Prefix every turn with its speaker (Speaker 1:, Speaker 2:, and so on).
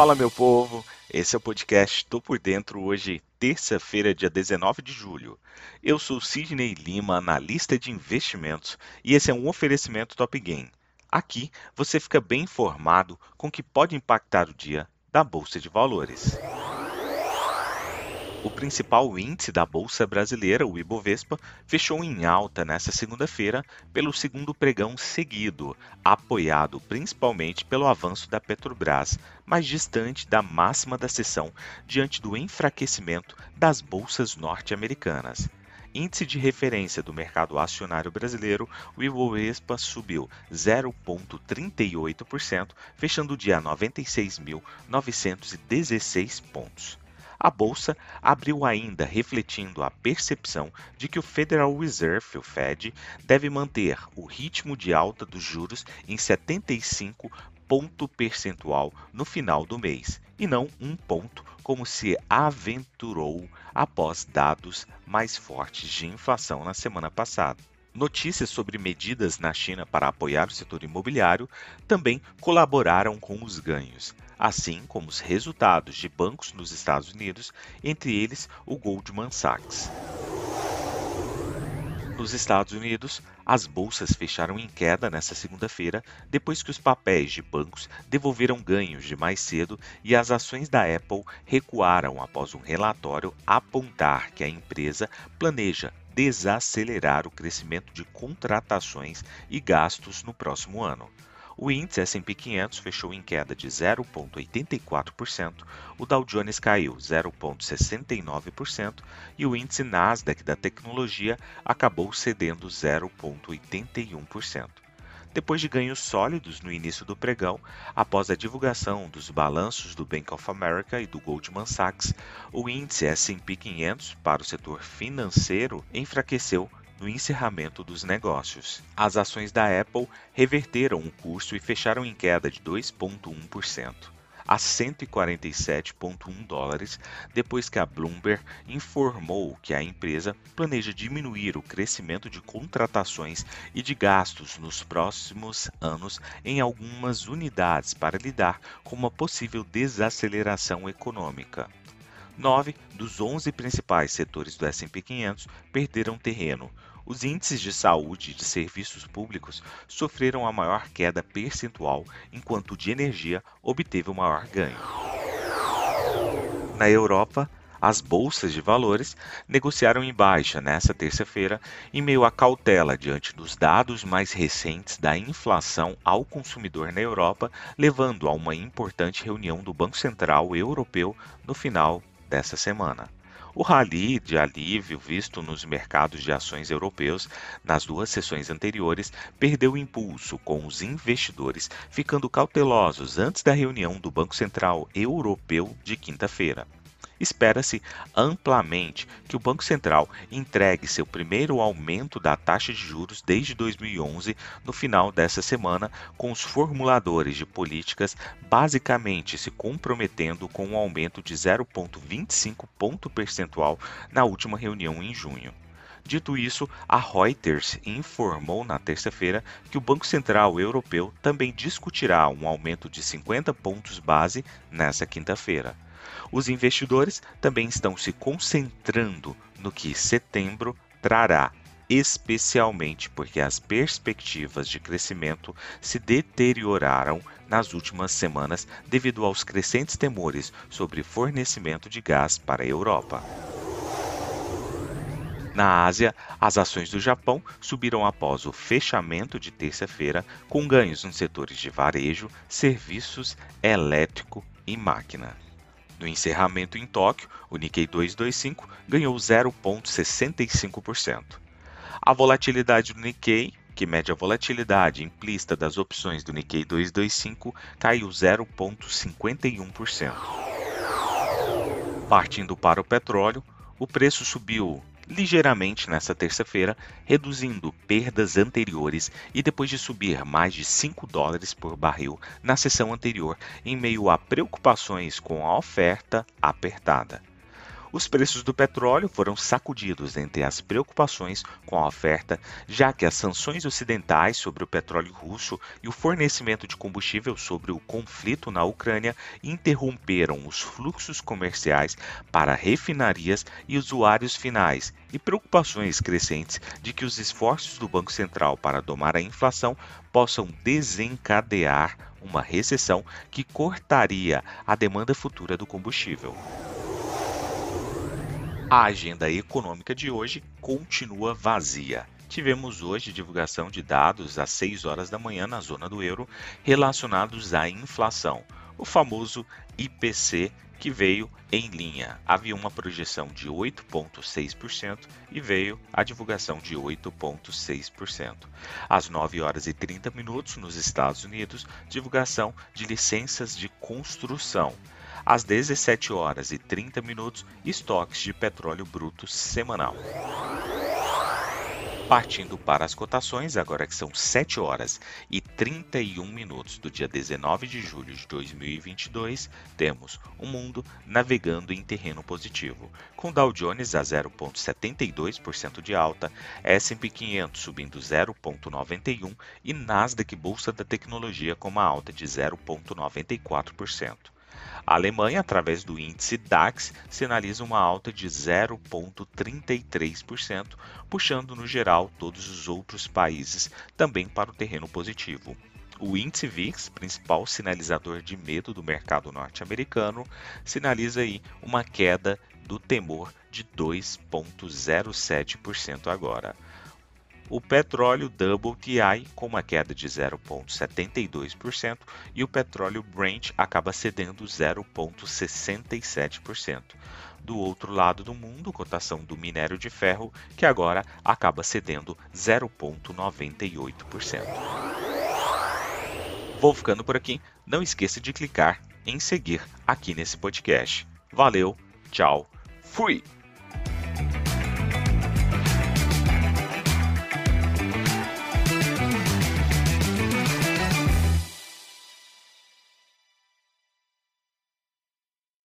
Speaker 1: Fala, meu povo! Esse é o podcast Tô Por Dentro, hoje, terça-feira, dia 19 de julho. Eu sou Sidney Lima, analista de investimentos, e esse é um oferecimento Top Game. Aqui você fica bem informado com o que pode impactar o dia da Bolsa de Valores. O principal índice da Bolsa Brasileira, o Ibovespa, fechou em alta nesta segunda-feira pelo segundo pregão seguido, apoiado principalmente pelo avanço da Petrobras, mais distante da máxima da sessão diante do enfraquecimento das bolsas norte-americanas. Índice de referência do mercado acionário brasileiro, o Ibovespa subiu 0,38%, fechando o dia a 96.916 pontos. A bolsa abriu ainda refletindo a percepção de que o Federal Reserve, o Fed, deve manter o ritmo de alta dos juros em 75 ponto percentual no final do mês, e não um ponto como se aventurou após dados mais fortes de inflação na semana passada. Notícias sobre medidas na China para apoiar o setor imobiliário também colaboraram com os ganhos assim como os resultados de bancos nos Estados Unidos, entre eles o Goldman Sachs. Nos Estados Unidos, as bolsas fecharam em queda nesta segunda-feira, depois que os papéis de bancos devolveram ganhos de mais cedo e as ações da Apple recuaram após um relatório apontar que a empresa planeja desacelerar o crescimento de contratações e gastos no próximo ano. O índice S&P 500 fechou em queda de 0,84%, o Dow Jones caiu 0,69% e o índice Nasdaq da tecnologia acabou cedendo 0,81%. Depois de ganhos sólidos no início do pregão, após a divulgação dos balanços do Bank of America e do Goldman Sachs, o índice S&P 500 para o setor financeiro enfraqueceu no encerramento dos negócios. As ações da Apple reverteram o curso e fecharam em queda de 2,1% a 147,1 dólares, depois que a Bloomberg informou que a empresa planeja diminuir o crescimento de contratações e de gastos nos próximos anos em algumas unidades para lidar com uma possível desaceleração econômica. Nove dos 11 principais setores do S&P 500 perderam terreno, os índices de saúde e de serviços públicos sofreram a maior queda percentual, enquanto o de energia obteve o maior ganho. Na Europa, as bolsas de valores negociaram em baixa nesta terça-feira, em meio à cautela diante dos dados mais recentes da inflação ao consumidor na Europa, levando a uma importante reunião do Banco Central Europeu no final dessa semana. O rally de alívio visto nos mercados de ações europeus nas duas sessões anteriores perdeu impulso, com os investidores ficando cautelosos antes da reunião do Banco Central Europeu de quinta-feira. Espera-se amplamente que o Banco Central entregue seu primeiro aumento da taxa de juros desde 2011 no final dessa semana, com os formuladores de políticas basicamente se comprometendo com um aumento de 0,25 ponto percentual na última reunião em junho. Dito isso, a Reuters informou na terça-feira que o Banco Central Europeu também discutirá um aumento de 50 pontos base nesta quinta-feira. Os investidores também estão se concentrando no que setembro trará, especialmente porque as perspectivas de crescimento se deterioraram nas últimas semanas devido aos crescentes temores sobre fornecimento de gás para a Europa. Na Ásia, as ações do Japão subiram após o fechamento de terça-feira, com ganhos nos setores de varejo, serviços, elétrico e máquina. No encerramento em Tóquio, o Nikkei 225 ganhou 0,65%. A volatilidade do Nikkei, que mede a volatilidade implícita das opções do Nikkei 225, caiu 0,51%. Partindo para o petróleo, o preço subiu ligeiramente nesta terça-feira, reduzindo perdas anteriores e depois de subir mais de 5 dólares por barril na sessão anterior, em meio a preocupações com a oferta apertada. Os preços do petróleo foram sacudidos entre as preocupações com a oferta, já que as sanções ocidentais sobre o petróleo russo e o fornecimento de combustível sobre o conflito na Ucrânia interromperam os fluxos comerciais para refinarias e usuários finais, e preocupações crescentes de que os esforços do Banco Central para domar a inflação possam desencadear uma recessão que cortaria a demanda futura do combustível. A agenda econômica de hoje continua vazia. Tivemos hoje divulgação de dados às 6 horas da manhã na zona do euro relacionados à inflação, o famoso IPC que veio em linha. Havia uma projeção de 8,6% e veio a divulgação de 8,6%. Às 9 horas e 30 minutos, nos Estados Unidos, divulgação de licenças de construção. Às 17 horas e 30 minutos, estoques de petróleo bruto semanal. Partindo para as cotações, agora que são 7 horas e 31 minutos do dia 19 de julho de 2022, temos o mundo navegando em terreno positivo, com Dow Jones a 0,72% de alta, S&P 500 subindo 0,91% e Nasdaq Bolsa da Tecnologia com uma alta de 0,94%. A Alemanha, através do índice DAX, sinaliza uma alta de 0,33%, puxando no geral todos os outros países também para o terreno positivo. O índice VIX, principal sinalizador de medo do mercado norte-americano, sinaliza aí uma queda do temor de 2,07% agora. O petróleo WTI com uma queda de 0,72% e o petróleo Brent acaba cedendo 0,67%. Do outro lado do mundo, cotação do minério de ferro, que agora acaba cedendo 0,98%. Vou ficando por aqui. Não esqueça de clicar em seguir aqui nesse podcast. Valeu, tchau, fui!